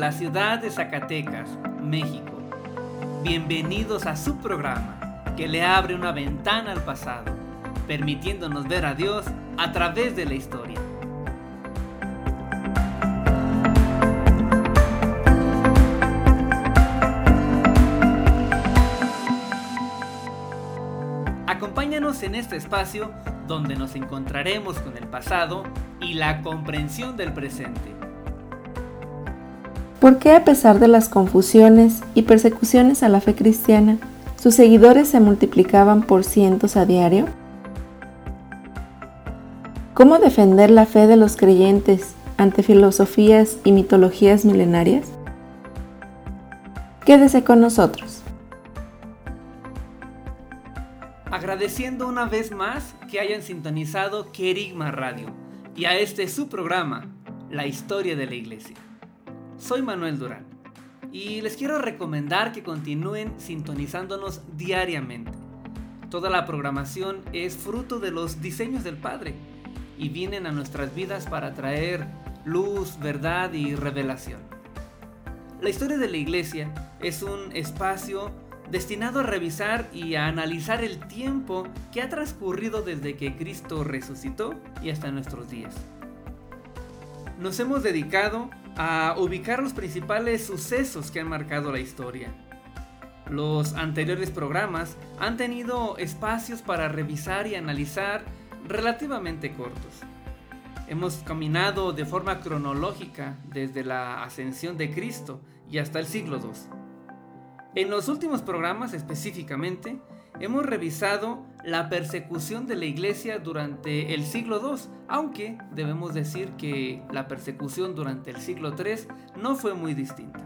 La ciudad de Zacatecas, México. Bienvenidos a su programa, que le abre una ventana al pasado, permitiéndonos ver a Dios a través de la historia. Acompáñanos en este espacio donde nos encontraremos con el pasado y la comprensión del presente. ¿Por qué a pesar de las confusiones y persecuciones a la fe cristiana, sus seguidores se multiplicaban por cientos a diario? ¿Cómo defender la fe de los creyentes ante filosofías y mitologías milenarias? Quédese con nosotros. Agradeciendo una vez más que hayan sintonizado Querigma Radio y a este su programa, La Historia de la Iglesia. Soy Manuel Durán y les quiero recomendar que continúen sintonizándonos diariamente. Toda la programación es fruto de los diseños del Padre y vienen a nuestras vidas para traer luz, verdad y revelación. La historia de la iglesia es un espacio destinado a revisar y a analizar el tiempo que ha transcurrido desde que Cristo resucitó y hasta nuestros días. Nos hemos dedicado a ubicar los principales sucesos que han marcado la historia. Los anteriores programas han tenido espacios para revisar y analizar relativamente cortos. Hemos caminado de forma cronológica desde la ascensión de Cristo y hasta el siglo II. En los últimos programas específicamente, hemos revisado la persecución de la iglesia durante el siglo II, aunque debemos decir que la persecución durante el siglo III no fue muy distinta.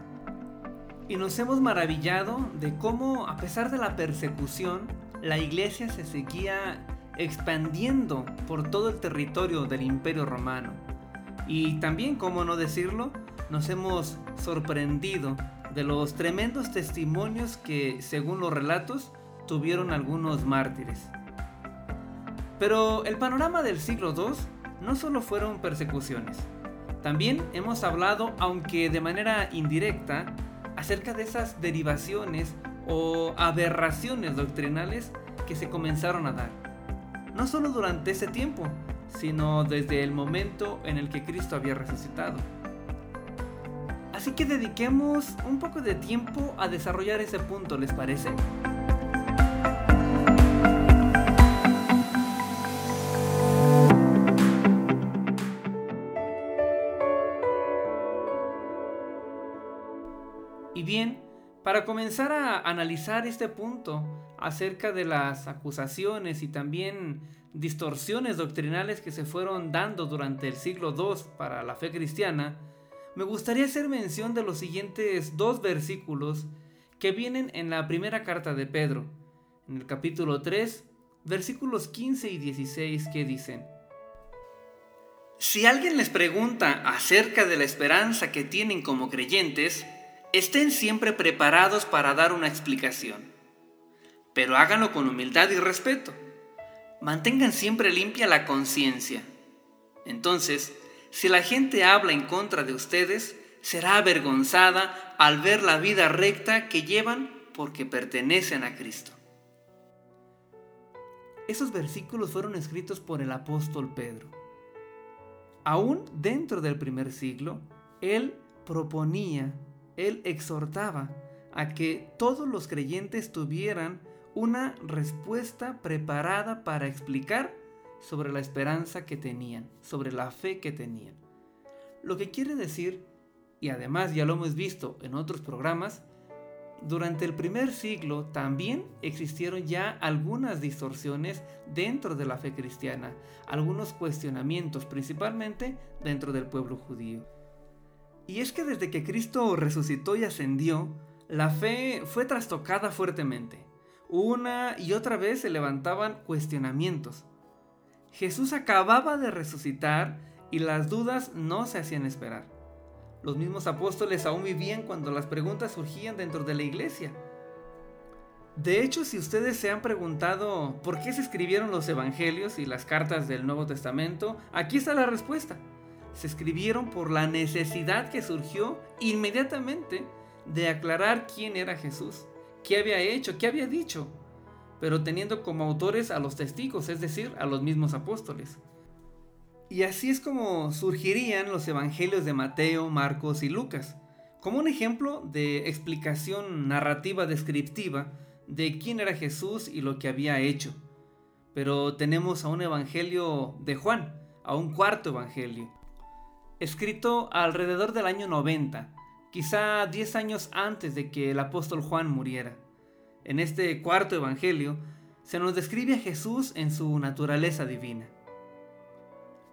Y nos hemos maravillado de cómo, a pesar de la persecución, la iglesia se seguía expandiendo por todo el territorio del imperio romano. Y también, como no decirlo, nos hemos sorprendido de los tremendos testimonios que, según los relatos, tuvieron algunos mártires. Pero el panorama del siglo II no solo fueron persecuciones. También hemos hablado, aunque de manera indirecta, acerca de esas derivaciones o aberraciones doctrinales que se comenzaron a dar. No solo durante ese tiempo, sino desde el momento en el que Cristo había resucitado. Así que dediquemos un poco de tiempo a desarrollar ese punto, ¿les parece? Bien, para comenzar a analizar este punto acerca de las acusaciones y también distorsiones doctrinales que se fueron dando durante el siglo II para la fe cristiana, me gustaría hacer mención de los siguientes dos versículos que vienen en la primera carta de Pedro, en el capítulo 3, versículos 15 y 16 que dicen, Si alguien les pregunta acerca de la esperanza que tienen como creyentes, estén siempre preparados para dar una explicación, pero háganlo con humildad y respeto. Mantengan siempre limpia la conciencia. Entonces, si la gente habla en contra de ustedes, será avergonzada al ver la vida recta que llevan porque pertenecen a Cristo. Esos versículos fueron escritos por el apóstol Pedro. Aún dentro del primer siglo, él proponía, él exhortaba a que todos los creyentes tuvieran una respuesta preparada para explicar sobre la esperanza que tenían, sobre la fe que tenían. Lo que quiere decir, y además ya lo hemos visto en otros programas, durante el primer siglo también existieron ya algunas distorsiones dentro de la fe cristiana, algunos cuestionamientos principalmente dentro del pueblo judío. Y es que desde que Cristo resucitó y ascendió, la fe fue trastocada fuertemente. Una y otra vez se levantaban cuestionamientos. Jesús acababa de resucitar y las dudas no se hacían esperar. Los mismos apóstoles aún vivían cuando las preguntas surgían dentro de la iglesia. De hecho, si ustedes se han preguntado por qué se escribieron los evangelios y las cartas del Nuevo Testamento, aquí está la respuesta. Se escribieron por la necesidad que surgió inmediatamente de aclarar quién era Jesús, qué había hecho, qué había dicho, pero teniendo como autores a los testigos, es decir, a los mismos apóstoles. Y así es como surgirían los evangelios de Mateo, Marcos y Lucas, como un ejemplo de explicación narrativa descriptiva de quién era Jesús y lo que había hecho. Pero tenemos a un evangelio de Juan, a un cuarto evangelio, escrito alrededor del año 90, quizá 10 años antes de que el apóstol Juan muriera. En este cuarto evangelio se nos describe a Jesús en su naturaleza divina.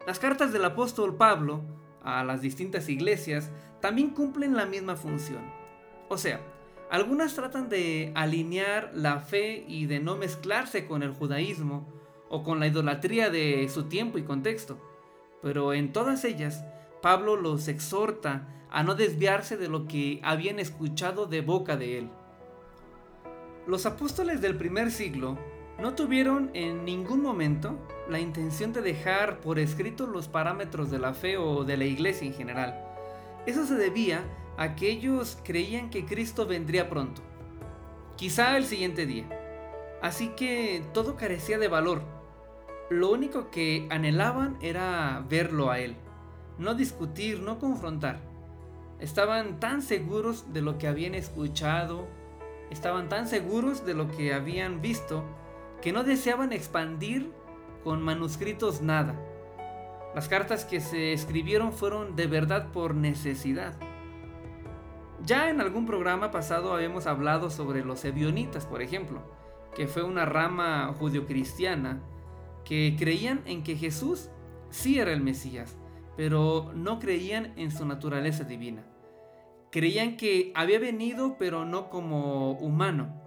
Las cartas del apóstol Pablo a las distintas iglesias también cumplen la misma función. O sea, algunas tratan de alinear la fe y de no mezclarse con el judaísmo o con la idolatría de su tiempo y contexto, pero en todas ellas Pablo los exhorta a no desviarse de lo que habían escuchado de boca de él. Los apóstoles del primer siglo no tuvieron en ningún momento la intención de dejar por escrito los parámetros de la fe o de la iglesia en general. Eso se debía a que ellos creían que Cristo vendría pronto, quizá el siguiente día. Así que todo carecía de valor. Lo único que anhelaban era verlo a Él, no discutir, no confrontar. Estaban tan seguros de lo que habían escuchado, estaban tan seguros de lo que habían visto, que no deseaban expandir con manuscritos nada. Las cartas que se escribieron fueron de verdad por necesidad. Ya en algún programa pasado habíamos hablado sobre los ebionitas, por ejemplo, que fue una rama judio-cristiana que creían en que Jesús sí era el Mesías, pero no creían en su naturaleza divina. Creían que había venido pero no como humano,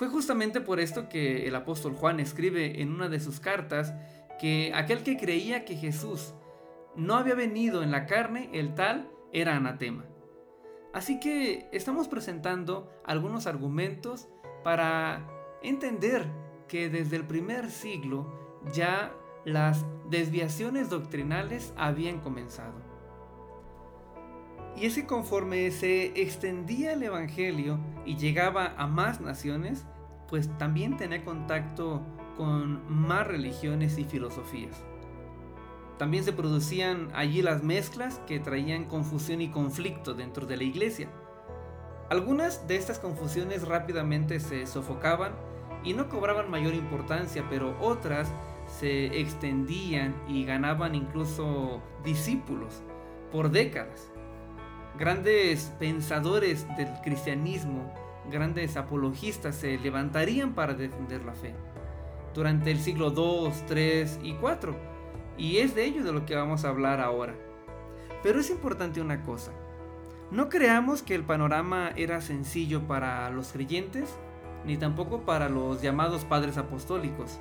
fue justamente por esto que el apóstol Juan escribe en una de sus cartas que aquel que creía que Jesús no había venido en la carne, el tal era anatema. Así que estamos presentando algunos argumentos para entender que desde el primer siglo ya las desviaciones doctrinales habían comenzado. Y es que conforme se extendía el Evangelio y llegaba a más naciones, pues también tenía contacto con más religiones y filosofías. También se producían allí las mezclas que traían confusión y conflicto dentro de la iglesia. Algunas de estas confusiones rápidamente se sofocaban y no cobraban mayor importancia, pero otras se extendían y ganaban incluso discípulos por décadas. Grandes pensadores del cristianismo, grandes apologistas se levantarían para defender la fe durante el siglo II, III y IV. Y es de ello de lo que vamos a hablar ahora. Pero es importante una cosa. No creamos que el panorama era sencillo para los creyentes, ni tampoco para los llamados padres apostólicos.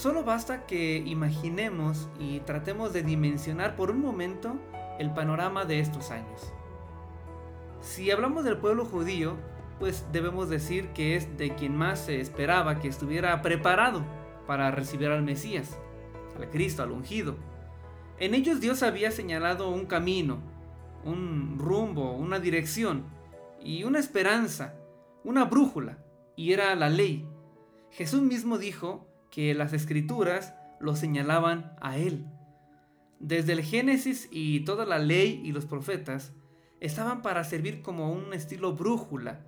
Solo basta que imaginemos y tratemos de dimensionar por un momento el panorama de estos años. Si hablamos del pueblo judío, pues debemos decir que es de quien más se esperaba que estuviera preparado para recibir al Mesías, al Cristo, al ungido. En ellos Dios había señalado un camino, un rumbo, una dirección y una esperanza, una brújula, y era la ley. Jesús mismo dijo que las escrituras lo señalaban a Él. Desde el Génesis y toda la ley y los profetas estaban para servir como un estilo brújula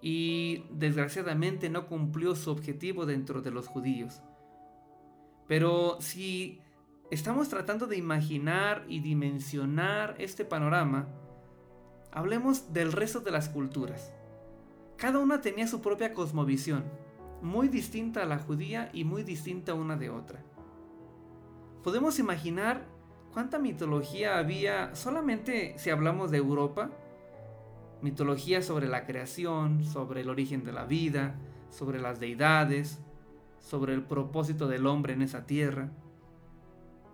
y desgraciadamente no cumplió su objetivo dentro de los judíos. Pero si estamos tratando de imaginar y dimensionar este panorama, hablemos del resto de las culturas. Cada una tenía su propia cosmovisión, muy distinta a la judía y muy distinta una de otra. Podemos imaginar cuánta mitología había solamente si hablamos de Europa. Mitología sobre la creación, sobre el origen de la vida, sobre las deidades, sobre el propósito del hombre en esa tierra.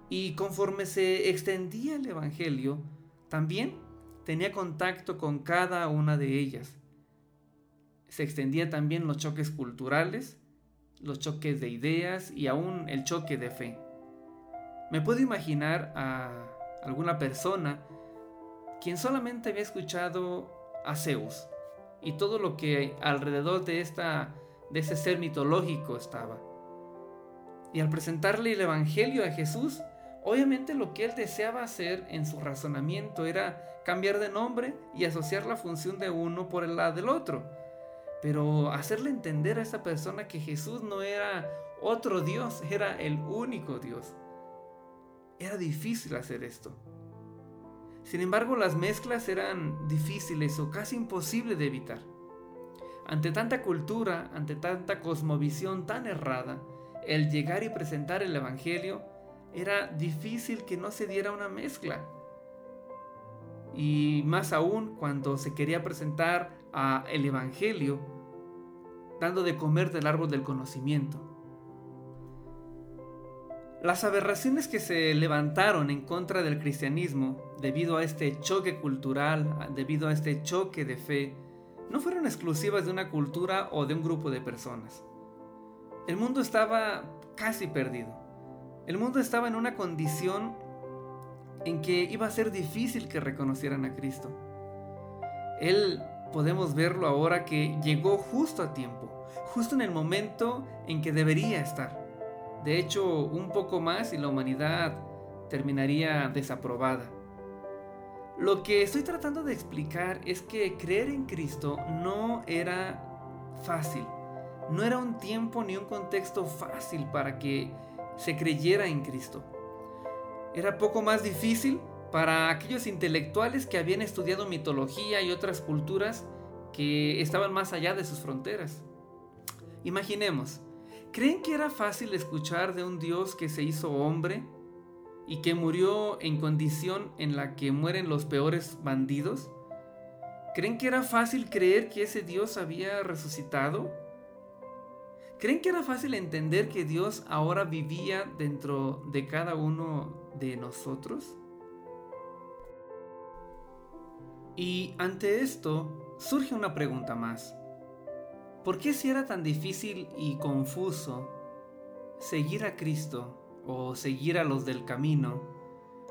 Y conforme se extendía el Evangelio, también tenía contacto con cada una de ellas. Se extendía también los choques culturales, los choques de ideas y aún el choque de fe. Me puedo imaginar a alguna persona quien solamente había escuchado a Zeus y todo lo que alrededor de, esta, de ese ser mitológico estaba. Y al presentarle el Evangelio a Jesús, obviamente lo que él deseaba hacer en su razonamiento era cambiar de nombre y asociar la función de uno por la del otro. Pero hacerle entender a esa persona que Jesús no era otro Dios, era el único Dios. Era difícil hacer esto. Sin embargo, las mezclas eran difíciles o casi imposibles de evitar. Ante tanta cultura, ante tanta cosmovisión tan errada, el llegar y presentar el Evangelio era difícil que no se diera una mezcla. Y más aún cuando se quería presentar a el Evangelio, de comer del árbol del conocimiento. Las aberraciones que se levantaron en contra del cristianismo debido a este choque cultural, debido a este choque de fe, no fueron exclusivas de una cultura o de un grupo de personas. El mundo estaba casi perdido. El mundo estaba en una condición en que iba a ser difícil que reconocieran a Cristo. Él podemos verlo ahora que llegó justo a tiempo, justo en el momento en que debería estar. De hecho, un poco más y la humanidad terminaría desaprobada. Lo que estoy tratando de explicar es que creer en Cristo no era fácil. No era un tiempo ni un contexto fácil para que se creyera en Cristo. Era poco más difícil para aquellos intelectuales que habían estudiado mitología y otras culturas que estaban más allá de sus fronteras. Imaginemos, ¿Creen que era fácil escuchar de un Dios que se hizo hombre y que murió en condición en la que mueren los peores bandidos? ¿Creen que era fácil creer que ese Dios había resucitado? ¿Creen que era fácil entender que Dios ahora vivía dentro de cada uno de nosotros? Y ante esto surge una pregunta más. ¿Por qué si era tan difícil y confuso seguir a Cristo o seguir a los del camino,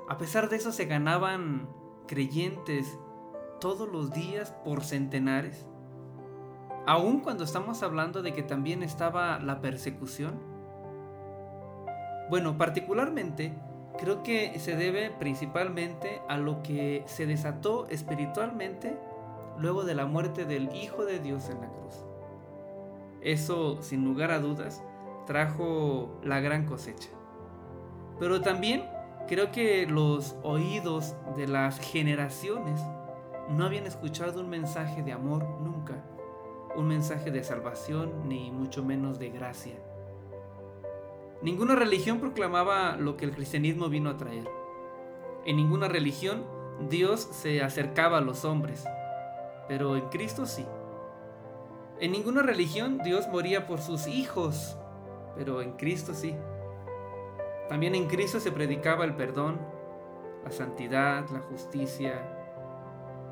a pesar de eso se ganaban creyentes todos los días por centenares? Aun cuando estamos hablando de que también estaba la persecución. Bueno, particularmente creo que se debe principalmente a lo que se desató espiritualmente luego de la muerte del Hijo de Dios en la cruz. Eso, sin lugar a dudas, trajo la gran cosecha. Pero también creo que los oídos de las generaciones no habían escuchado un mensaje de amor nunca, un mensaje de salvación ni mucho menos de gracia. Ninguna religión proclamaba lo que el cristianismo vino a traer. En ninguna religión Dios se acercaba a los hombres, pero en Cristo sí. En ninguna religión Dios moría por sus hijos, pero en Cristo sí. También en Cristo se predicaba el perdón, la santidad, la justicia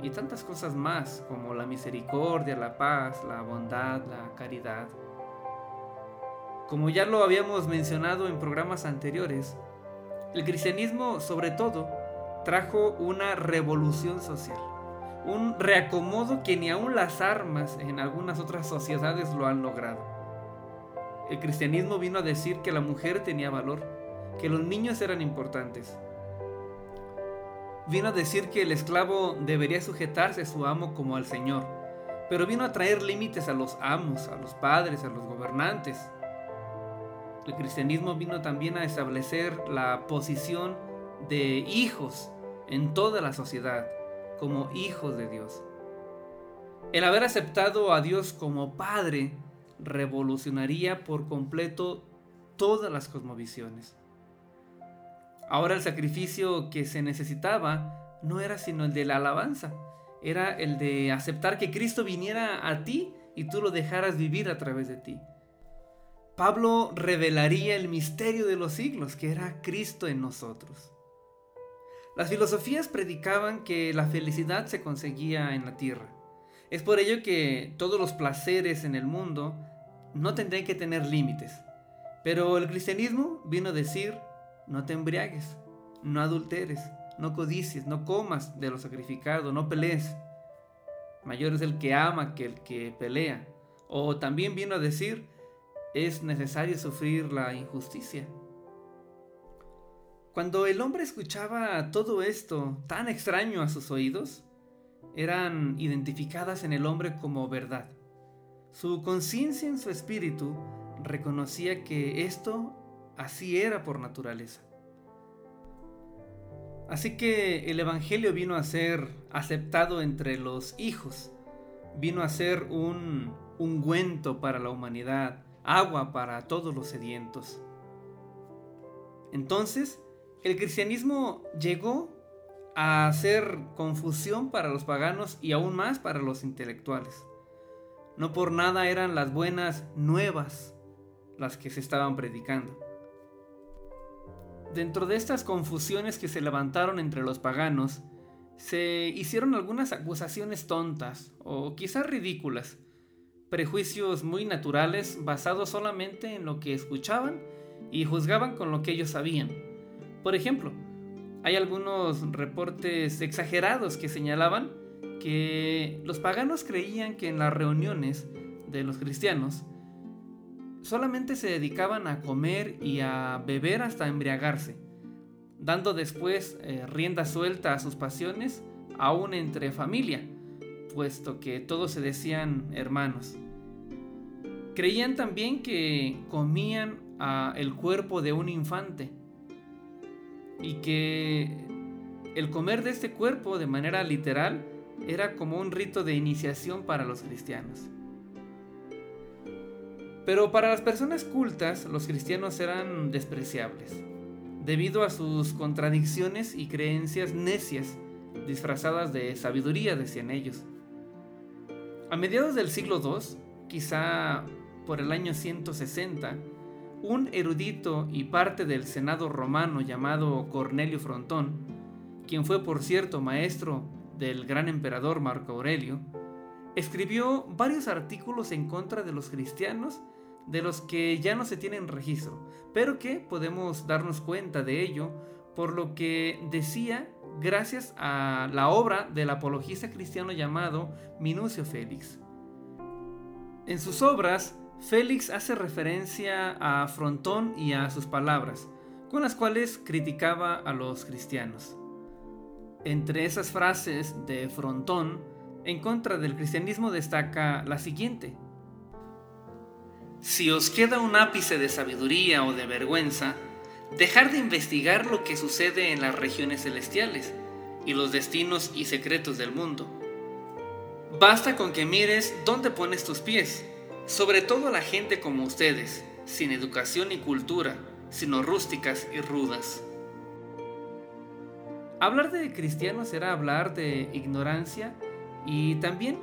y tantas cosas más como la misericordia, la paz, la bondad, la caridad. Como ya lo habíamos mencionado en programas anteriores, el cristianismo sobre todo trajo una revolución social un reacomodo que ni aun las armas en algunas otras sociedades lo han logrado. El cristianismo vino a decir que la mujer tenía valor, que los niños eran importantes. Vino a decir que el esclavo debería sujetarse a su amo como al Señor, pero vino a traer límites a los amos, a los padres, a los gobernantes. El cristianismo vino también a establecer la posición de hijos en toda la sociedad como hijos de Dios. El haber aceptado a Dios como Padre revolucionaría por completo todas las cosmovisiones. Ahora el sacrificio que se necesitaba no era sino el de la alabanza, era el de aceptar que Cristo viniera a ti y tú lo dejaras vivir a través de ti. Pablo revelaría el misterio de los siglos, que era Cristo en nosotros. Las filosofías predicaban que la felicidad se conseguía en la tierra. Es por ello que todos los placeres en el mundo no tendrían que tener límites. Pero el cristianismo vino a decir, no te embriagues, no adulteres, no codicies, no comas de lo sacrificado, no pelees. Mayor es el que ama que el que pelea. O también vino a decir, es necesario sufrir la injusticia. Cuando el hombre escuchaba todo esto tan extraño a sus oídos, eran identificadas en el hombre como verdad. Su conciencia en su espíritu reconocía que esto así era por naturaleza. Así que el Evangelio vino a ser aceptado entre los hijos, vino a ser un ungüento para la humanidad, agua para todos los sedientos. Entonces, el cristianismo llegó a hacer confusión para los paganos y aún más para los intelectuales. No por nada eran las buenas nuevas las que se estaban predicando. Dentro de estas confusiones que se levantaron entre los paganos, se hicieron algunas acusaciones tontas o quizás ridículas, prejuicios muy naturales basados solamente en lo que escuchaban y juzgaban con lo que ellos sabían. Por ejemplo, hay algunos reportes exagerados que señalaban que los paganos creían que en las reuniones de los cristianos solamente se dedicaban a comer y a beber hasta embriagarse, dando después eh, rienda suelta a sus pasiones aún entre familia, puesto que todos se decían hermanos. Creían también que comían a el cuerpo de un infante y que el comer de este cuerpo de manera literal era como un rito de iniciación para los cristianos. Pero para las personas cultas los cristianos eran despreciables, debido a sus contradicciones y creencias necias, disfrazadas de sabiduría, decían ellos. A mediados del siglo II, quizá por el año 160, un erudito y parte del Senado romano llamado Cornelio Frontón, quien fue por cierto maestro del gran emperador Marco Aurelio, escribió varios artículos en contra de los cristianos de los que ya no se tienen registro, pero que podemos darnos cuenta de ello por lo que decía gracias a la obra del apologista cristiano llamado Minucio Félix. En sus obras, Félix hace referencia a Frontón y a sus palabras, con las cuales criticaba a los cristianos. Entre esas frases de Frontón, en contra del cristianismo destaca la siguiente. Si os queda un ápice de sabiduría o de vergüenza, dejar de investigar lo que sucede en las regiones celestiales y los destinos y secretos del mundo. Basta con que mires dónde pones tus pies, sobre todo la gente como ustedes, sin educación y cultura, sino rústicas y rudas. Hablar de cristiano será hablar de ignorancia y también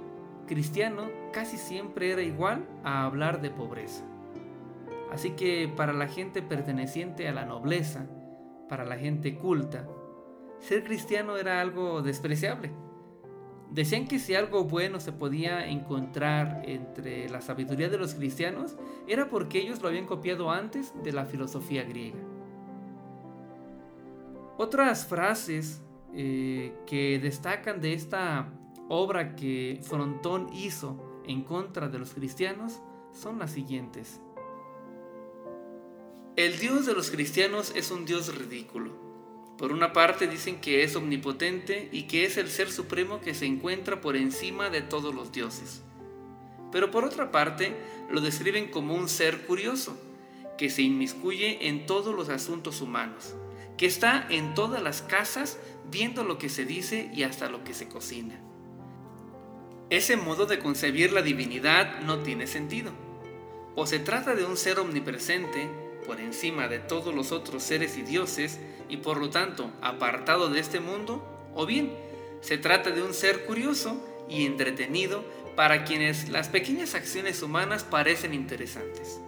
cristiano casi siempre era igual a hablar de pobreza. Así que para la gente perteneciente a la nobleza, para la gente culta, ser cristiano era algo despreciable. Decían que si algo bueno se podía encontrar entre la sabiduría de los cristianos, era porque ellos lo habían copiado antes de la filosofía griega. Otras frases eh, que destacan de esta obra que Frontón hizo en contra de los cristianos son las siguientes. El Dios de los cristianos es un Dios ridículo. Por una parte dicen que es omnipotente y que es el ser supremo que se encuentra por encima de todos los dioses. Pero por otra parte lo describen como un ser curioso, que se inmiscuye en todos los asuntos humanos que está en todas las casas viendo lo que se dice y hasta lo que se cocina. Ese modo de concebir la divinidad no tiene sentido. O se trata de un ser omnipresente, por encima de todos los otros seres y dioses, y por lo tanto apartado de este mundo, o bien se trata de un ser curioso y entretenido para quienes las pequeñas acciones humanas parecen interesantes.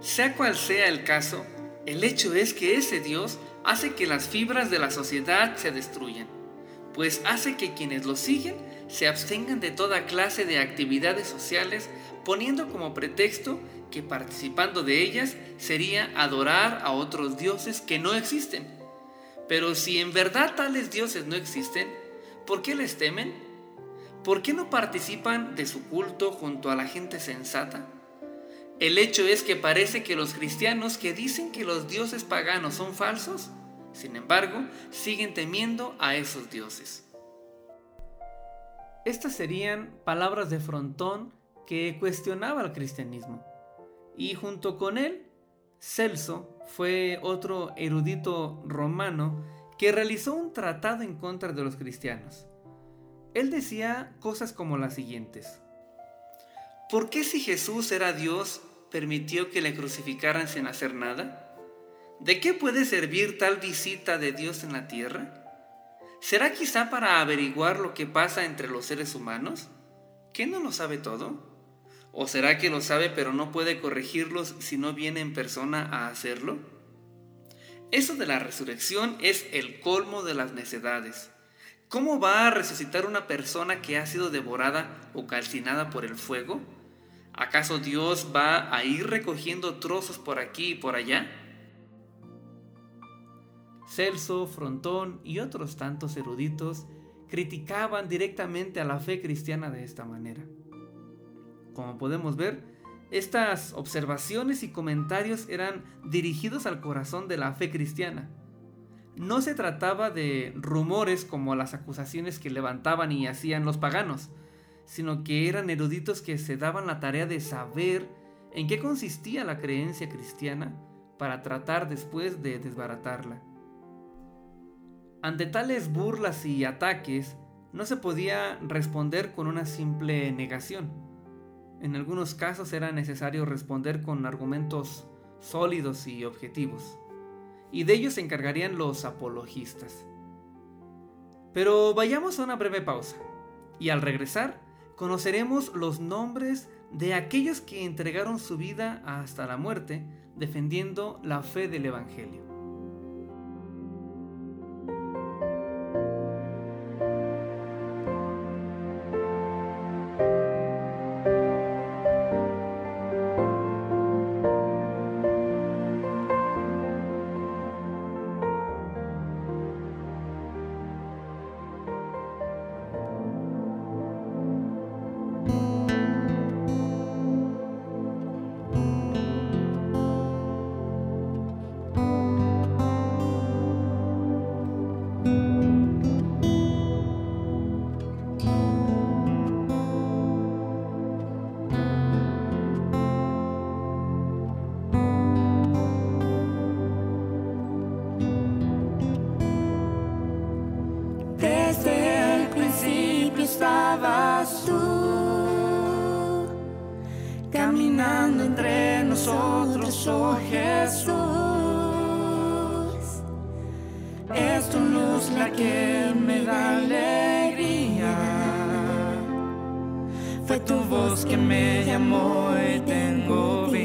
Sea cual sea el caso, el hecho es que ese Dios hace que las fibras de la sociedad se destruyan, pues hace que quienes lo siguen se abstengan de toda clase de actividades sociales, poniendo como pretexto que participando de ellas sería adorar a otros dioses que no existen. Pero si en verdad tales dioses no existen, ¿por qué les temen? ¿Por qué no participan de su culto junto a la gente sensata? El hecho es que parece que los cristianos que dicen que los dioses paganos son falsos, sin embargo, siguen temiendo a esos dioses. Estas serían palabras de Frontón que cuestionaba el cristianismo. Y junto con él, Celso fue otro erudito romano que realizó un tratado en contra de los cristianos. Él decía cosas como las siguientes. ¿Por qué si Jesús era Dios permitió que le crucificaran sin hacer nada? ¿De qué puede servir tal visita de Dios en la tierra? ¿Será quizá para averiguar lo que pasa entre los seres humanos? ¿Qué no lo sabe todo? ¿O será que lo sabe pero no puede corregirlos si no viene en persona a hacerlo? Eso de la resurrección es el colmo de las necedades. ¿Cómo va a resucitar una persona que ha sido devorada o calcinada por el fuego? ¿Acaso Dios va a ir recogiendo trozos por aquí y por allá? Celso, Frontón y otros tantos eruditos criticaban directamente a la fe cristiana de esta manera. Como podemos ver, estas observaciones y comentarios eran dirigidos al corazón de la fe cristiana. No se trataba de rumores como las acusaciones que levantaban y hacían los paganos, sino que eran eruditos que se daban la tarea de saber en qué consistía la creencia cristiana para tratar después de desbaratarla. Ante tales burlas y ataques, no se podía responder con una simple negación. En algunos casos era necesario responder con argumentos sólidos y objetivos, y de ellos se encargarían los apologistas. Pero vayamos a una breve pausa, y al regresar conoceremos los nombres de aquellos que entregaron su vida hasta la muerte defendiendo la fe del Evangelio. Oh Jesús. Es tu luz la que me da alegría. Fue tu voz que me llamó y tengo vida.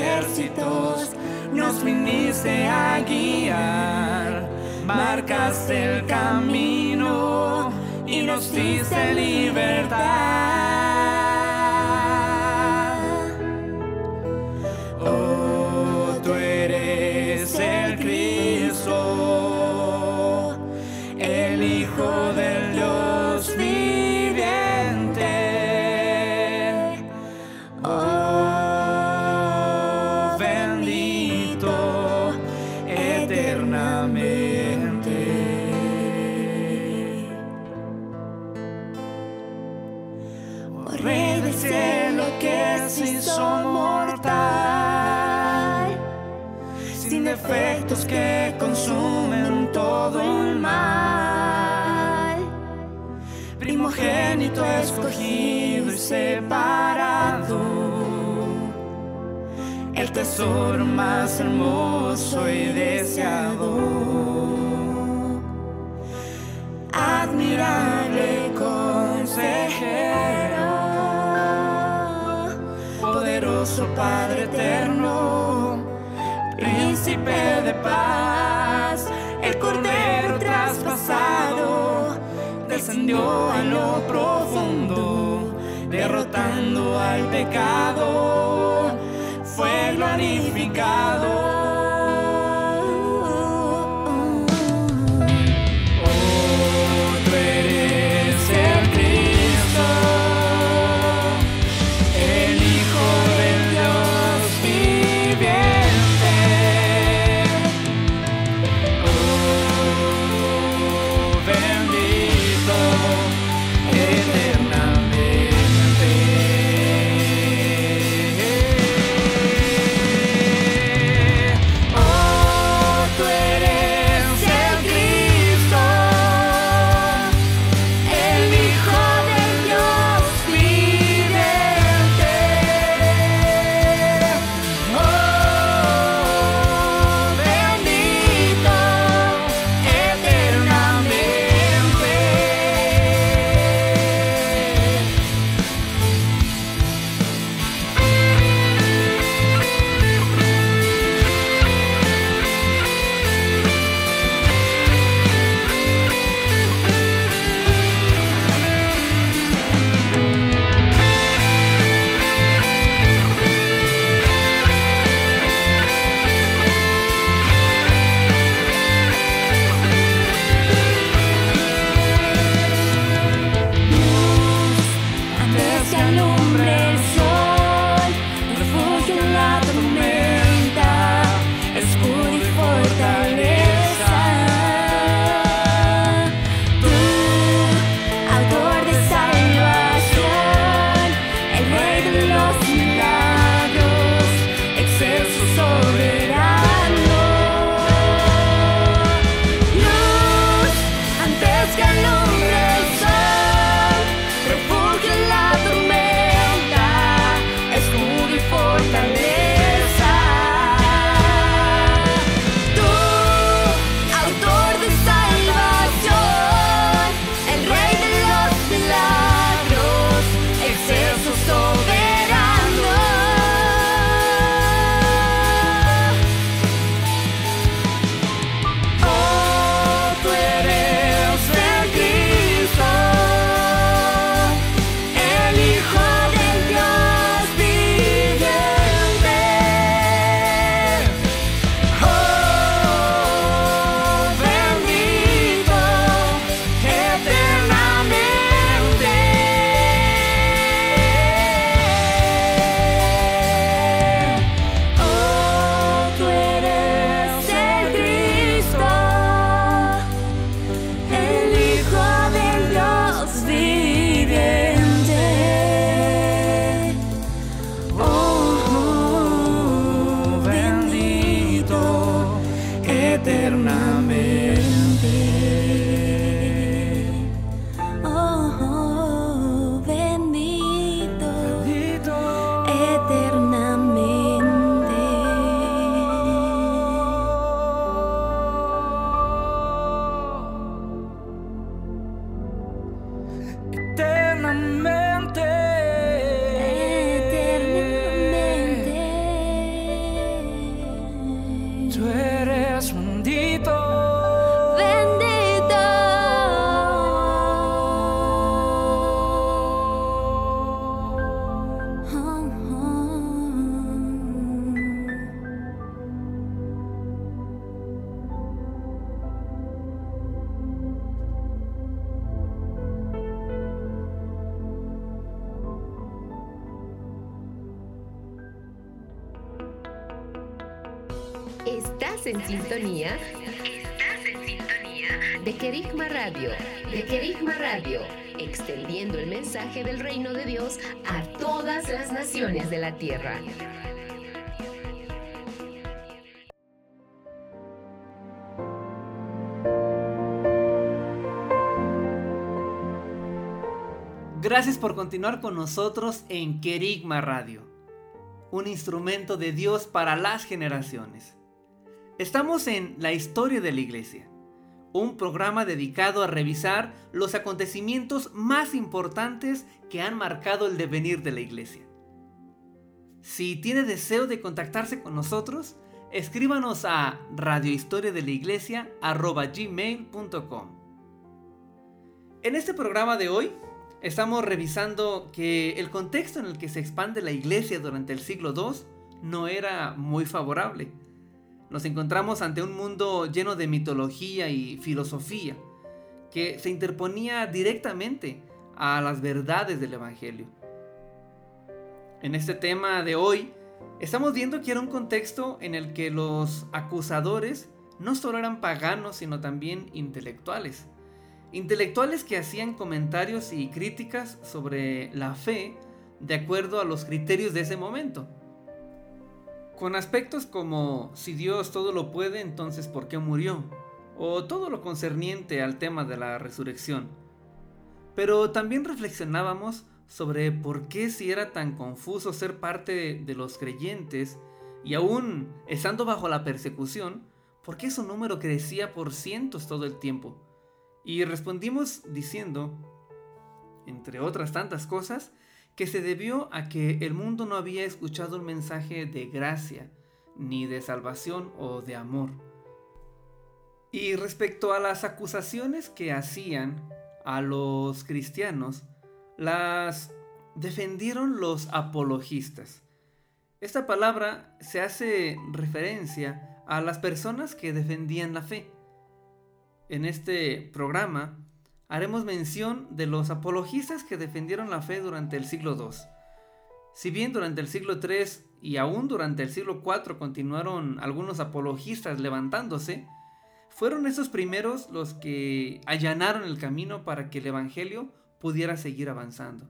Ejércitos, nos viniste a guiar, marcaste el camino y nos diste libertad. Escogido y separado, el tesoro más hermoso y deseado. Admirable consejero, poderoso Padre eterno, príncipe de paz, el cordero traspasado, descendió a lo profundo, al pecado, fue glorificado. Del reino de Dios a todas las naciones de la tierra. Gracias por continuar con nosotros en Querigma Radio, un instrumento de Dios para las generaciones. Estamos en La historia de la iglesia, un programa dedicado a revisar los acontecimientos más importantes que han marcado el devenir de la iglesia. Si tiene deseo de contactarse con nosotros, escríbanos a radiohistoriadeliglesia.com. En este programa de hoy estamos revisando que el contexto en el que se expande la iglesia durante el siglo II no era muy favorable. Nos encontramos ante un mundo lleno de mitología y filosofía que se interponía directamente a las verdades del Evangelio. En este tema de hoy, estamos viendo que era un contexto en el que los acusadores no solo eran paganos, sino también intelectuales Intelectuales que hacían comentarios y críticas sobre la fe de acuerdo a los criterios de ese momento. Con aspectos como si Dios todo lo puede, entonces ¿por qué murió? O todo lo concerniente al tema de la resurrección. Pero también reflexionábamos sobre por qué si era tan confuso ser parte de los creyentes y aún estando bajo la persecución, ¿por qué su número crecía por cientos todo el tiempo? Y respondimos diciendo, entre otras tantas cosas, que se debió a que el mundo no había escuchado un mensaje de gracia, ni de salvación o de amor. Y respecto a las acusaciones que hacían a los cristianos, las defendieron los apologistas. Esta palabra se hace referencia a las personas que defendían la fe en este programa haremos mención de los apologistas que defendieron la fe durante el siglo II. Si bien durante el siglo III y aún durante el siglo IV continuaron algunos apologistas levantándose, fueron esos primeros los que allanaron el camino para que el Evangelio pudiera seguir avanzando.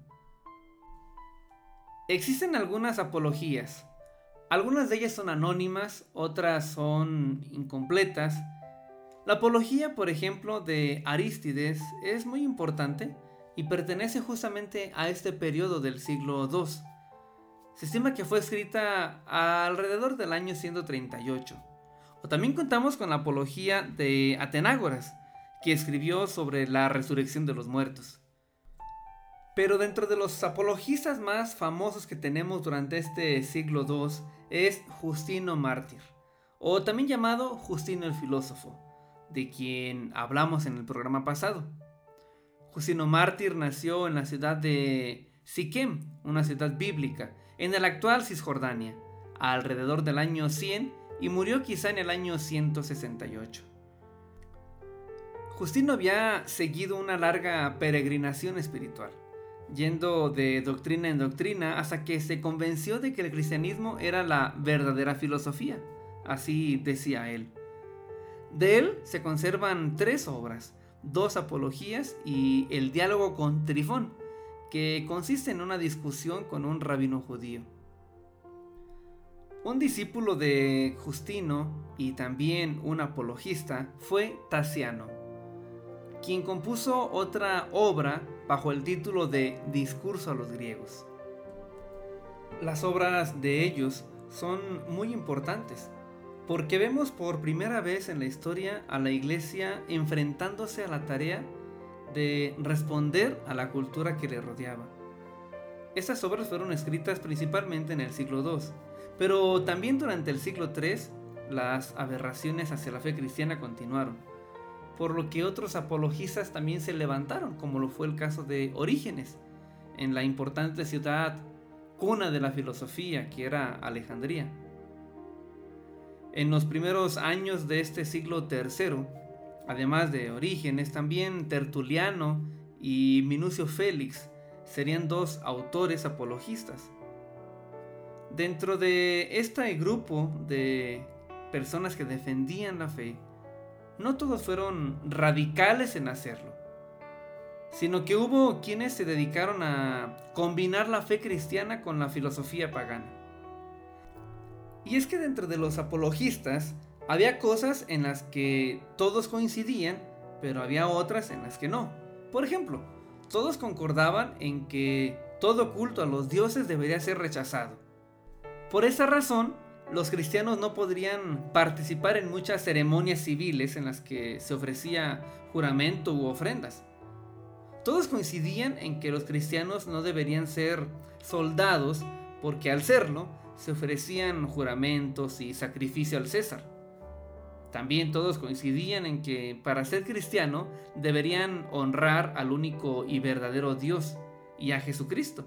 Existen algunas apologías. Algunas de ellas son anónimas, otras son incompletas, la apología, por ejemplo, de Arístides es muy importante y pertenece justamente a este periodo del siglo II. Se estima que fue escrita alrededor del año 138. O también contamos con la apología de Atenágoras, que escribió sobre la resurrección de los muertos. Pero dentro de los apologistas más famosos que tenemos durante este siglo II es Justino Mártir, o también llamado Justino el filósofo de quien hablamos en el programa pasado. Justino Mártir nació en la ciudad de Siquem, una ciudad bíblica, en el actual Cisjordania, alrededor del año 100 y murió quizá en el año 168. Justino había seguido una larga peregrinación espiritual, yendo de doctrina en doctrina hasta que se convenció de que el cristianismo era la verdadera filosofía, así decía él. De él se conservan tres obras, dos apologías y el diálogo con Trifón, que consiste en una discusión con un rabino judío. Un discípulo de Justino y también un apologista fue Tasiano, quien compuso otra obra bajo el título de Discurso a los griegos. Las obras de ellos son muy importantes, porque vemos por primera vez en la historia a la iglesia enfrentándose a la tarea de responder a la cultura que le rodeaba. Estas obras fueron escritas principalmente en el siglo II, pero también durante el siglo III las aberraciones hacia la fe cristiana continuaron, por lo que otros apologistas también se levantaron, como lo fue el caso de Orígenes, en la importante ciudad cuna de la filosofía que era Alejandría. En los primeros años de este siglo III, además de Orígenes, también Tertuliano y Minucio Félix serían dos autores apologistas. Dentro de este grupo de personas que defendían la fe, no todos fueron radicales en hacerlo. sino que hubo quienes se dedicaron a combinar la fe cristiana con la filosofía pagana. Y es que dentro de los apologistas había cosas en las que todos coincidían, pero había otras en las que no. Por ejemplo, todos concordaban en que todo culto a los dioses debería ser rechazado. Por esa razón, los cristianos no podrían participar en muchas ceremonias civiles en las que se ofrecía juramento u ofrendas. Todos coincidían en que los cristianos no deberían ser soldados porque al serlo se ofrecían juramentos y sacrificio al César. También todos coincidían en que para ser cristiano deberían honrar al único y verdadero Dios y a Jesucristo.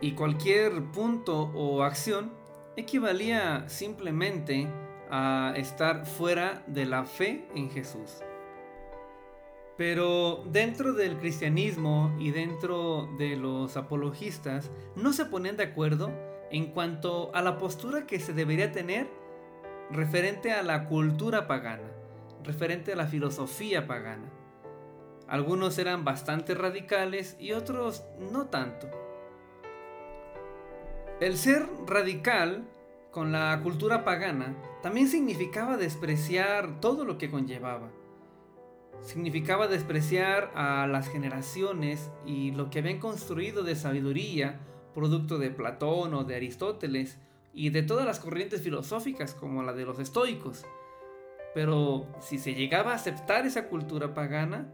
Y cualquier punto o acción equivalía simplemente a estar fuera de la fe en Jesús. Pero dentro del cristianismo y dentro de los apologistas no se ponen de acuerdo en cuanto a la postura que se debería tener referente a la cultura pagana, referente a la filosofía pagana. Algunos eran bastante radicales y otros no tanto. El ser radical con la cultura pagana también significaba despreciar todo lo que conllevaba significaba despreciar a las generaciones y lo que habían construido de sabiduría, producto de Platón o de Aristóteles, y de todas las corrientes filosóficas como la de los estoicos. Pero si se llegaba a aceptar esa cultura pagana,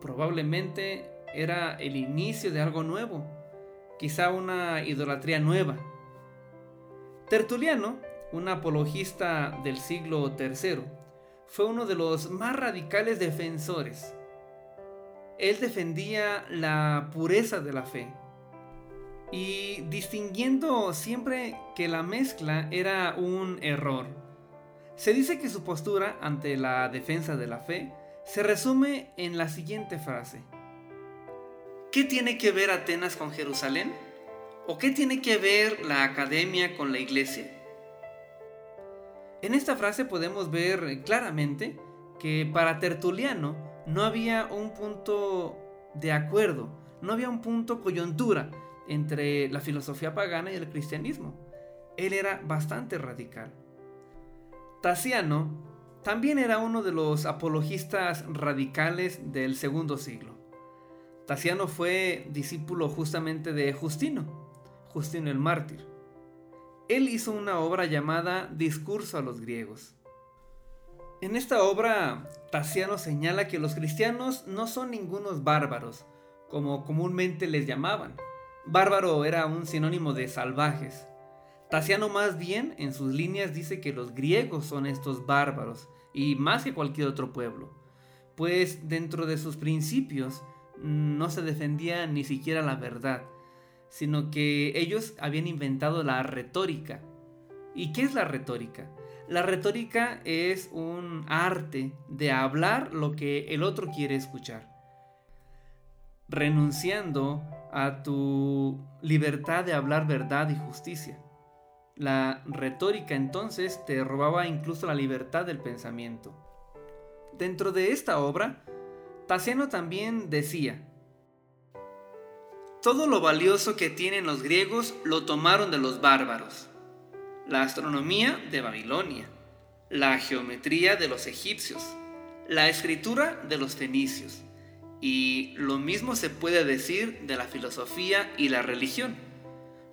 probablemente era el inicio de algo nuevo, quizá una idolatría nueva. Tertuliano, un apologista del siglo III, fue uno de los más radicales defensores. Él defendía la pureza de la fe y distinguiendo siempre que la mezcla era un error. Se dice que su postura ante la defensa de la fe se resume en la siguiente frase. ¿Qué tiene que ver Atenas con Jerusalén? ¿O qué tiene que ver la academia con la iglesia? En esta frase podemos ver claramente que para Tertuliano no había un punto de acuerdo, no había un punto coyuntura entre la filosofía pagana y el cristianismo. Él era bastante radical. Tasiano también era uno de los apologistas radicales del segundo siglo. Tasiano fue discípulo justamente de Justino, Justino el mártir él hizo una obra llamada Discurso a los griegos. En esta obra, Tasiano señala que los cristianos no son ningunos bárbaros, como comúnmente les llamaban. Bárbaro era un sinónimo de salvajes. Tasiano más bien en sus líneas dice que los griegos son estos bárbaros, y más que cualquier otro pueblo, pues dentro de sus principios no se defendía ni siquiera la verdad, sino que ellos habían inventado la retórica. ¿Y qué es la retórica? La retórica es un arte de hablar lo que el otro quiere escuchar, renunciando a tu libertad de hablar verdad y justicia. La retórica entonces te robaba incluso la libertad del pensamiento. Dentro de esta obra, Tassiano también decía, todo lo valioso que tienen los griegos lo tomaron de los bárbaros. La astronomía de Babilonia, la geometría de los egipcios, la escritura de los fenicios. Y lo mismo se puede decir de la filosofía y la religión,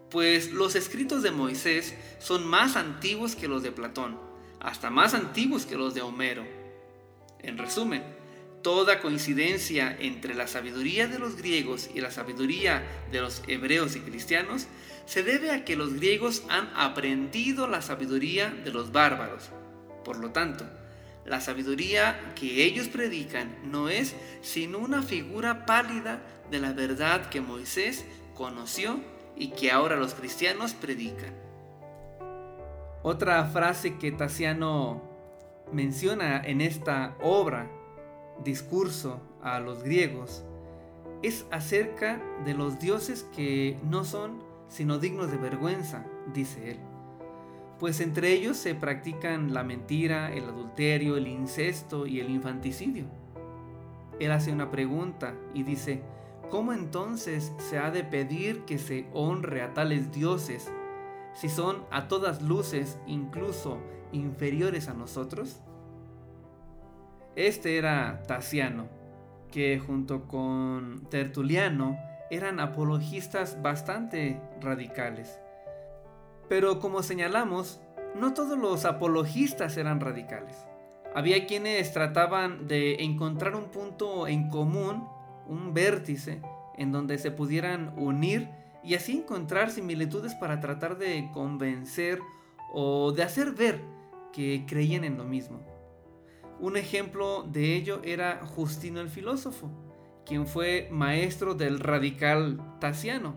pues los escritos de Moisés son más antiguos que los de Platón, hasta más antiguos que los de Homero. En resumen, toda coincidencia entre la sabiduría de los griegos y la sabiduría de los hebreos y cristianos se debe a que los griegos han aprendido la sabiduría de los bárbaros. Por lo tanto, la sabiduría que ellos predican no es sino una figura pálida de la verdad que Moisés conoció y que ahora los cristianos predican. Otra frase que Tasiano menciona en esta obra discurso a los griegos es acerca de los dioses que no son sino dignos de vergüenza, dice él. Pues entre ellos se practican la mentira, el adulterio, el incesto y el infanticidio. él hace una pregunta y dice, ¿cómo entonces se ha de pedir que se honre a tales dioses si son a todas luces incluso inferiores a nosotros? Este era Tasiano, que junto con Tertuliano eran apologistas bastante radicales. Pero como señalamos, no todos los apologistas eran radicales. Había quienes trataban de encontrar un punto en común, un vértice, en donde se pudieran unir y así encontrar similitudes para tratar de convencer o de hacer ver que creían en lo mismo. Un ejemplo de ello era Justino el filósofo, quien fue maestro del radical Tasiano,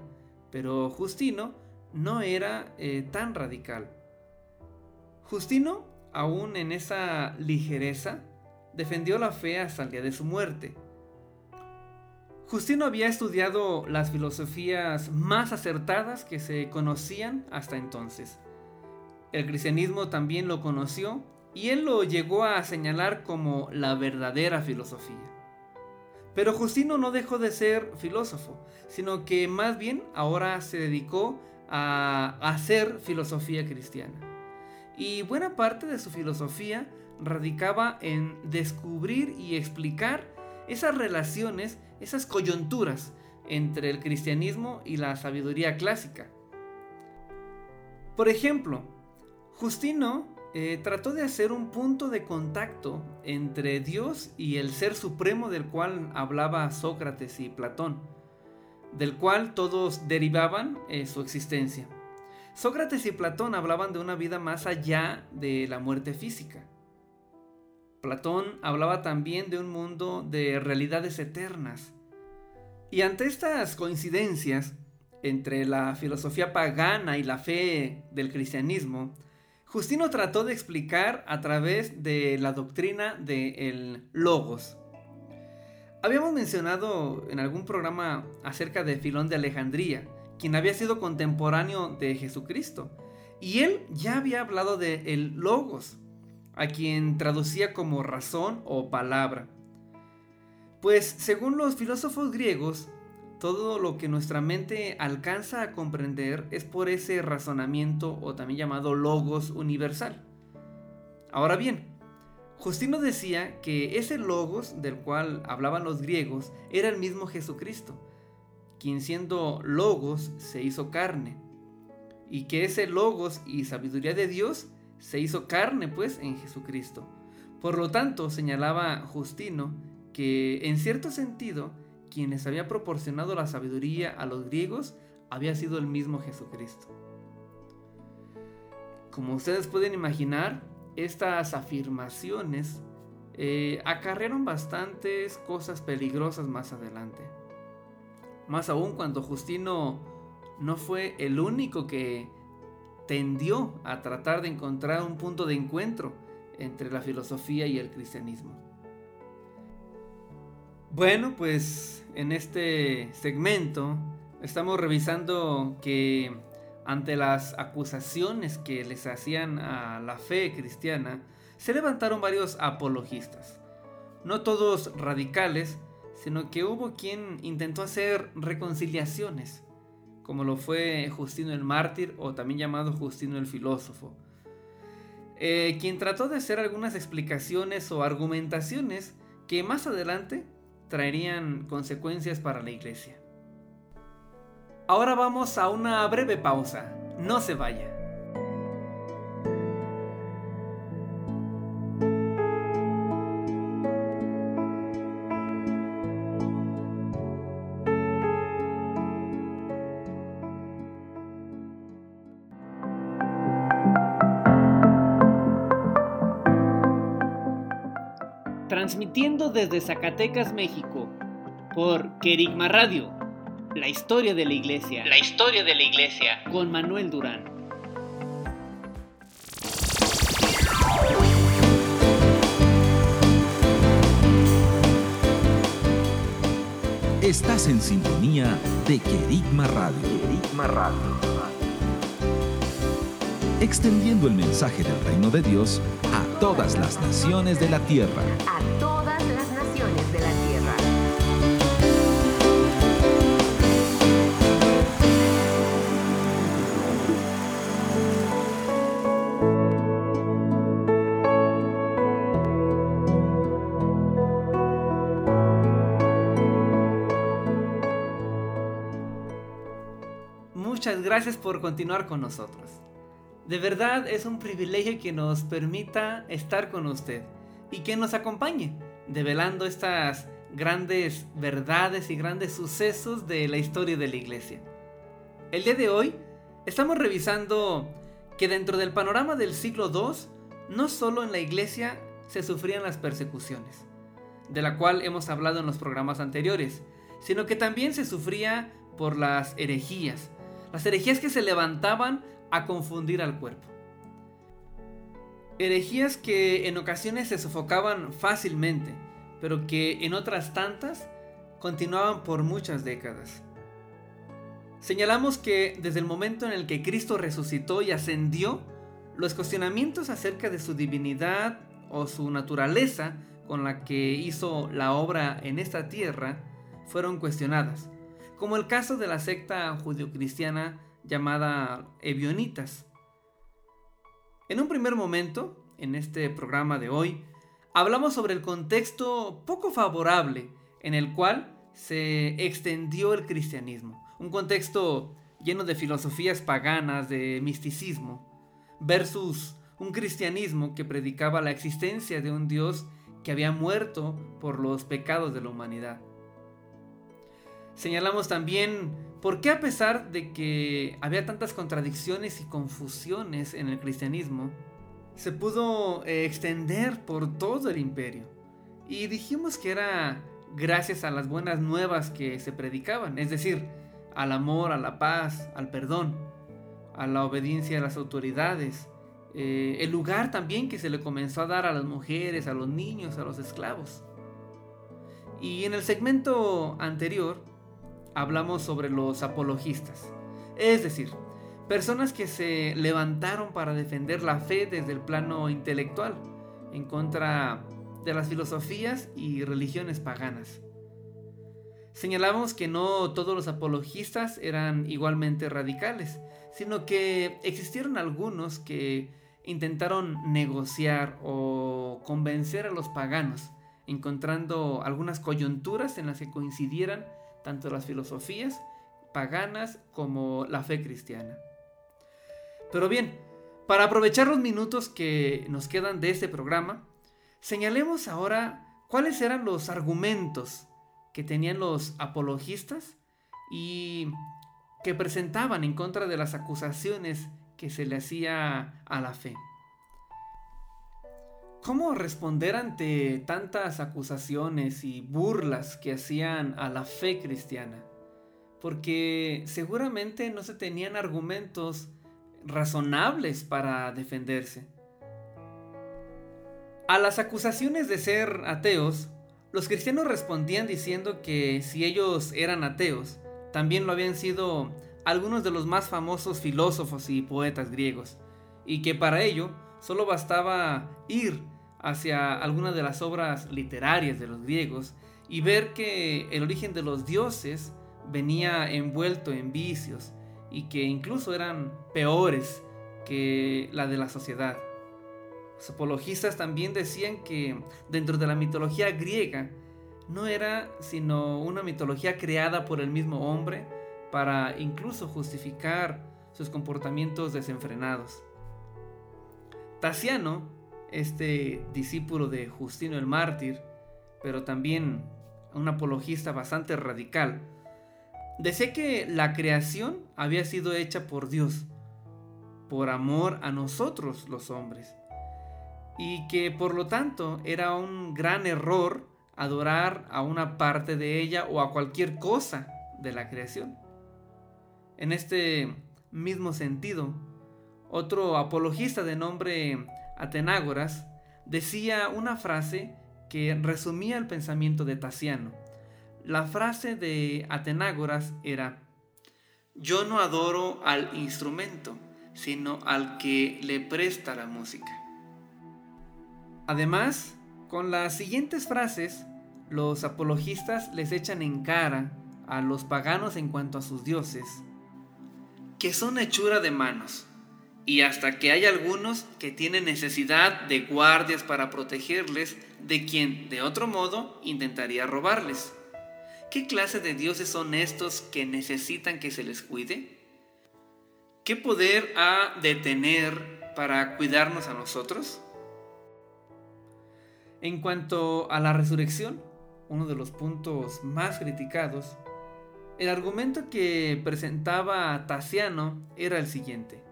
pero Justino no era eh, tan radical. Justino aún en esa ligereza, defendió la fe hasta el día de su muerte. Justino había estudiado las filosofías más acertadas que se conocían hasta entonces. El cristianismo también lo conoció y él lo llegó a señalar como la verdadera filosofía. Pero Justino no dejó de ser filósofo, sino que más bien ahora se dedicó a hacer filosofía cristiana y buena parte de su filosofía radicaba en descubrir y explicar esas relaciones, esas coyunturas entre el cristianismo y la sabiduría clásica. Por ejemplo, Justino eh, trató de hacer un punto de contacto entre Dios y el ser supremo del cual hablaba Sócrates y Platón, del cual todos derivaban eh, su existencia. Sócrates y Platón hablaban de una vida más allá de la muerte física. Platón hablaba también de un mundo de realidades eternas. Y ante estas coincidencias entre la filosofía pagana y la fe del cristianismo, Justino trató de explicar a través de la doctrina del logos. Habíamos mencionado en algún programa acerca de Filón de Alejandría, quien había sido contemporáneo de Jesucristo. Y él ya había hablado de el logos, a quien traducía como razón o palabra. Pues según los filósofos griegos, todo lo que nuestra mente alcanza a comprender es por ese razonamiento o también llamado logos universal. Ahora bien, Justino decía que ese logos del cual hablaban los griegos era el mismo Jesucristo, quien siendo logos se hizo carne. Y que ese logos y sabiduría de Dios se hizo carne pues en Jesucristo. Por lo tanto, señalaba Justino que en cierto sentido, quienes había proporcionado la sabiduría a los griegos había sido el mismo Jesucristo. Como ustedes pueden imaginar, estas afirmaciones eh, acarrearon bastantes cosas peligrosas más adelante. Más aún cuando Justino no fue el único que tendió a tratar de encontrar un punto de encuentro entre la filosofía y el cristianismo. Bueno, pues en este segmento estamos revisando que ante las acusaciones que les hacían a la fe cristiana, se levantaron varios apologistas. No todos radicales, sino que hubo quien intentó hacer reconciliaciones, como lo fue Justino el Mártir o también llamado Justino el Filósofo, eh, quien trató de hacer algunas explicaciones o argumentaciones que más adelante traerían consecuencias para la iglesia. Ahora vamos a una breve pausa, no se vaya. transmitiendo desde Zacatecas, México, por Kerigma Radio, la historia de la iglesia. La historia de la iglesia. Con Manuel Durán. Estás en sintonía de Kerigma Radio. Kerigma Radio. Extendiendo el mensaje del reino de Dios a todas las naciones de la tierra. A todas las naciones de la tierra. Gracias por continuar con nosotros. De verdad es un privilegio que nos permita estar con usted y que nos acompañe, develando estas grandes verdades y grandes sucesos de la historia de la iglesia. El día de hoy estamos revisando que dentro del panorama del siglo II, no solo en la iglesia se sufrían las persecuciones, de la cual hemos hablado en los programas anteriores, sino que también se sufría por las herejías, las herejías que se levantaban a confundir al cuerpo. Herejías que en ocasiones se sofocaban fácilmente, pero que en otras tantas continuaban por muchas décadas. Señalamos que desde el momento en el que Cristo resucitó y ascendió, los cuestionamientos acerca de su divinidad o su naturaleza con la que hizo la obra en esta tierra fueron cuestionadas, como el caso de la secta judio-cristiana llamada Ebionitas. En un primer momento, en este programa de hoy, hablamos sobre el contexto poco favorable en el cual se extendió el cristianismo. Un contexto lleno de filosofías paganas, de misticismo, versus un cristianismo que predicaba la existencia de un Dios que había muerto por los pecados de la humanidad. Señalamos también por qué a pesar de que había tantas contradicciones y confusiones en el cristianismo, se pudo eh, extender por todo el imperio. Y dijimos que era gracias a las buenas nuevas que se predicaban, es decir, al amor, a la paz, al perdón, a la obediencia a las autoridades, eh, el lugar también que se le comenzó a dar a las mujeres, a los niños, a los esclavos. Y en el segmento anterior hablamos sobre los apologistas, es decir, personas que se levantaron para defender la fe desde el plano intelectual, en contra de las filosofías y religiones paganas. Señalamos que no todos los apologistas eran igualmente radicales, sino que existieron algunos que intentaron negociar o convencer a los paganos, encontrando algunas coyunturas en las que coincidieran tanto las filosofías paganas como la fe cristiana. Pero bien, para aprovechar los minutos que nos quedan de este programa, señalemos ahora cuáles eran los argumentos que tenían los apologistas y que presentaban en contra de las acusaciones que se le hacía a la fe. ¿Cómo responder ante tantas acusaciones y burlas que hacían a la fe cristiana? Porque seguramente no se tenían argumentos razonables para defenderse. A las acusaciones de ser ateos, los cristianos respondían diciendo que si ellos eran ateos, también lo habían sido algunos de los más famosos filósofos y poetas griegos, y que para ello solo bastaba ir hacia alguna de las obras literarias de los griegos y ver que el origen de los dioses venía envuelto en vicios y que incluso eran peores que la de la sociedad. Los apologistas también decían que dentro de la mitología griega no era sino una mitología creada por el mismo hombre para incluso justificar sus comportamientos desenfrenados. Tasiano, este discípulo de Justino el Mártir, pero también un apologista bastante radical, decía que la creación había sido hecha por Dios, por amor a nosotros los hombres, y que por lo tanto era un gran error adorar a una parte de ella o a cualquier cosa de la creación. En este mismo sentido, otro apologista de nombre Atenágoras decía una frase que resumía el pensamiento de Tasiano. La frase de Atenágoras era, yo no adoro al instrumento, sino al que le presta la música. Además, con las siguientes frases, los apologistas les echan en cara a los paganos en cuanto a sus dioses, que son hechura de manos, y hasta que hay algunos que tienen necesidad de guardias para protegerles de quien de otro modo intentaría robarles. ¿Qué clase de dioses son estos que necesitan que se les cuide? ¿qué poder ha de tener para cuidarnos a nosotros? En cuanto a la resurrección, uno de los puntos más criticados, el argumento que presentaba Tassiano era el siguiente.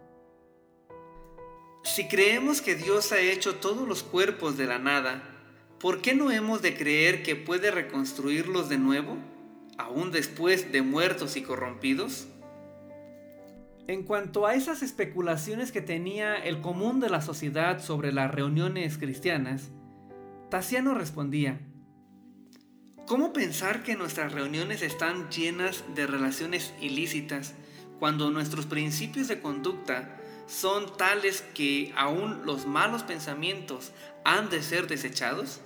Si creemos que Dios ha hecho todos los cuerpos de la nada, ¿por qué no hemos de creer que puede reconstruirlos de nuevo, aún después de muertos y corrompidos? En cuanto a esas especulaciones que tenía el común de la sociedad sobre las reuniones cristianas, Tassiano respondía, ¿Cómo pensar que nuestras reuniones están llenas de relaciones ilícitas cuando nuestros principios de conducta son tales que aún los malos pensamientos han de ser desechados?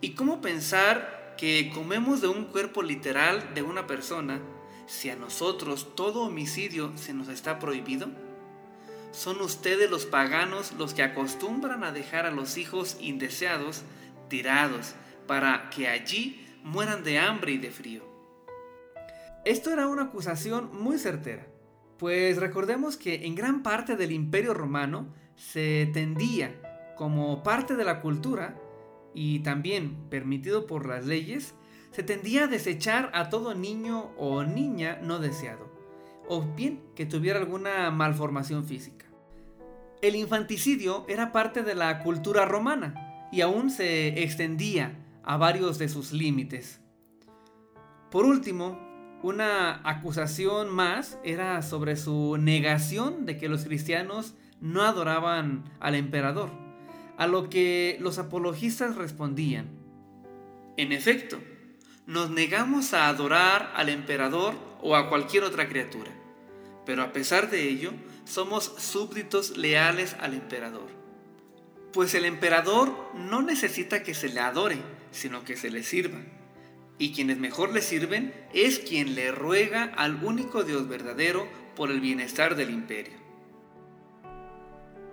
¿Y cómo pensar que comemos de un cuerpo literal de una persona si a nosotros todo homicidio se nos está prohibido? Son ustedes los paganos los que acostumbran a dejar a los hijos indeseados tirados para que allí mueran de hambre y de frío. Esto era una acusación muy certera, pues recordemos que en gran parte del imperio romano se tendía, como parte de la cultura, y también permitido por las leyes, se tendía a desechar a todo niño o niña no deseado, o bien que tuviera alguna malformación física. El infanticidio era parte de la cultura romana y aún se extendía a varios de sus límites. Por último, una acusación más era sobre su negación de que los cristianos no adoraban al emperador, a lo que los apologistas respondían. En efecto, nos negamos a adorar al emperador o a cualquier otra criatura, pero a pesar de ello, somos súbditos leales al emperador. Pues el emperador no necesita que se le adore, sino que se le sirva. Y quienes mejor le sirven es quien le ruega al único Dios verdadero por el bienestar del imperio.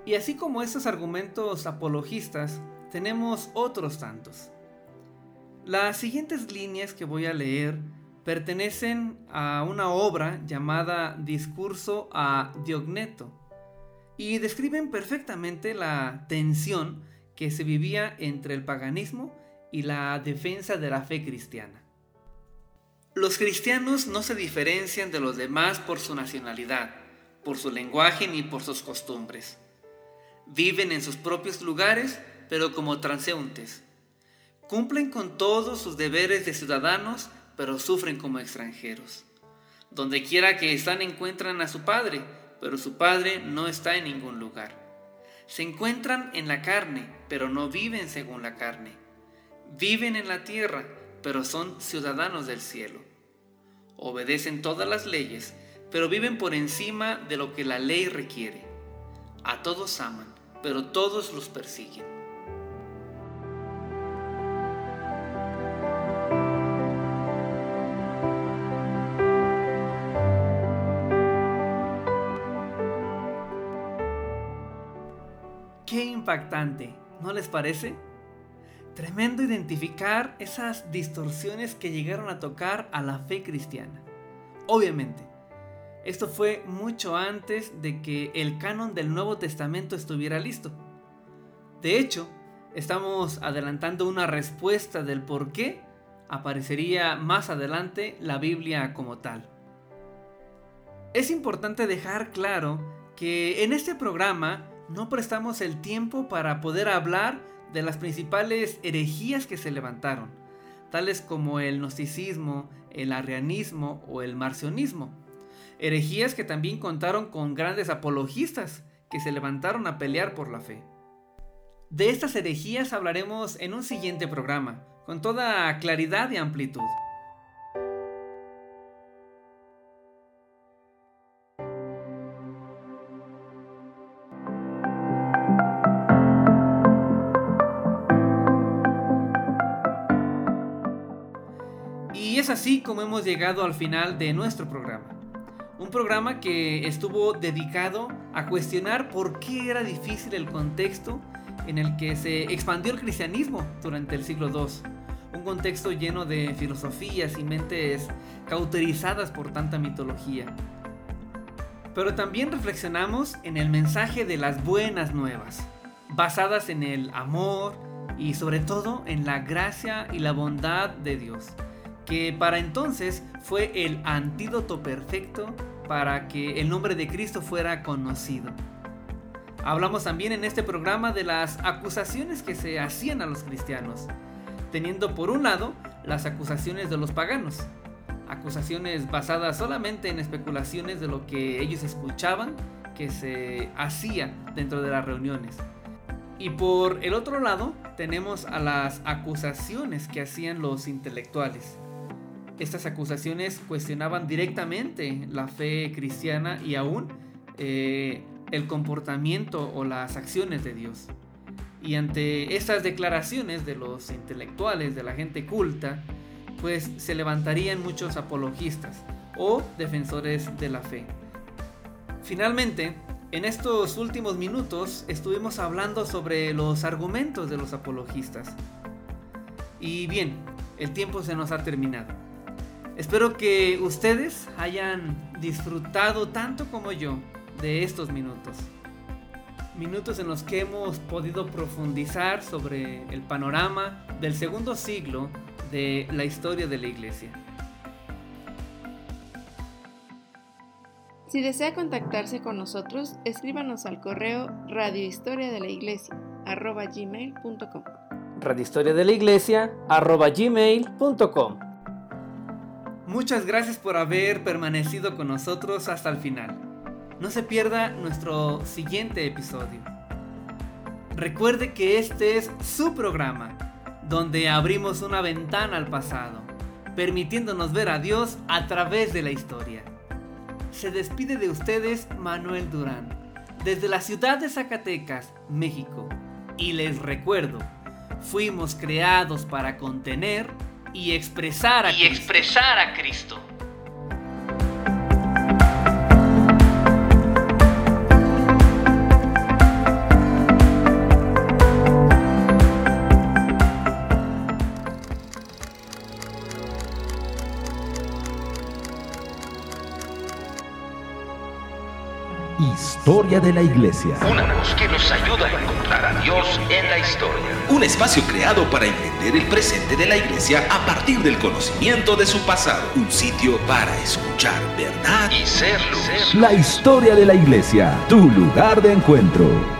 Y así como estos argumentos apologistas, tenemos otros tantos. Las siguientes líneas que voy a leer pertenecen a una obra llamada Discurso a Diogneto y describen perfectamente la tensión que se vivía entre el paganismo y la defensa de la fe cristiana. Los cristianos no se diferencian de los demás por su nacionalidad, por su lenguaje ni por sus costumbres. Viven en sus propios lugares, pero como transeúntes. Cumplen con todos sus deberes de ciudadanos, pero sufren como extranjeros. Donde quiera que están encuentran a su Padre, pero su Padre no está en ningún lugar. Se encuentran en la carne, pero no viven según la carne Viven en la tierra, pero son ciudadanos del cielo. Obedecen todas las leyes, pero viven por encima de lo que la ley requiere. A todos aman, pero todos los persiguen. Qué impactante, ¿no les parece? Tremendo identificar esas distorsiones que llegaron a tocar a la fe cristiana. Obviamente, esto fue mucho antes de que el canon del Nuevo Testamento estuviera listo. De hecho, estamos adelantando una respuesta del por qué aparecería más adelante la Biblia como tal. Es importante dejar claro que en este programa no prestamos el tiempo para poder hablar de las principales herejías que se levantaron, tales como el gnosticismo, el arrianismo o el marcionismo. Herejías que también contaron con grandes apologistas que se levantaron a pelear por la fe. De estas herejías hablaremos en un siguiente programa, con toda claridad y amplitud. Así como hemos llegado al final de nuestro programa. Un programa que estuvo dedicado a cuestionar por qué era difícil el contexto en el que se expandió el cristianismo durante el siglo II. Un contexto lleno de filosofías y mentes cauterizadas por tanta mitología. pero también reflexionamos en el mensaje de las buenas nuevas, basadas en el amor y sobre todo en la gracia y la bondad de Dios, que para entonces fue el antídoto perfecto para que el nombre de Cristo fuera conocido. Hablamos también en este programa de las acusaciones que se hacían a los cristianos, teniendo por un lado las acusaciones de los paganos, acusaciones basadas solamente en especulaciones de lo que ellos escuchaban que se hacía dentro de las reuniones. Y por el otro lado tenemos a las acusaciones que hacían los intelectuales. Estas acusaciones cuestionaban directamente la fe cristiana y aún eh, el comportamiento o las acciones de Dios. Y ante estas declaraciones de los intelectuales, de la gente culta, pues se levantarían muchos apologistas o defensores de la fe. Finalmente, en estos últimos minutos estuvimos hablando sobre los argumentos de los apologistas. Y bien, el tiempo se nos ha terminado. Espero que ustedes hayan disfrutado tanto como yo de estos minutos. Minutos en los que hemos podido profundizar sobre el panorama del segundo siglo de la historia de la iglesia. Si desea contactarse con nosotros, escríbanos al correo radiohistoria de la iglesia gmail.com. Radiohistoria de la iglesia gmail.com. Muchas gracias por haber permanecido con nosotros hasta el final. No se pierda nuestro siguiente episodio. Recuerde que este es su programa donde abrimos una ventana al pasado, permitiéndonos ver a Dios a través de la historia. Se despide de ustedes Manuel Durán, desde la ciudad de Zacatecas, México. Y les recuerdo, fuimos creados para contener y expresar a, y expresar a Cristo. Historia de la Iglesia. Una voz que nos ayuda a encontrar a Dios en la historia. Un espacio creado para entender el presente de la Iglesia a partir del conocimiento de su pasado. Un sitio para escuchar verdad y ser luz. La historia de la Iglesia, tu lugar de encuentro.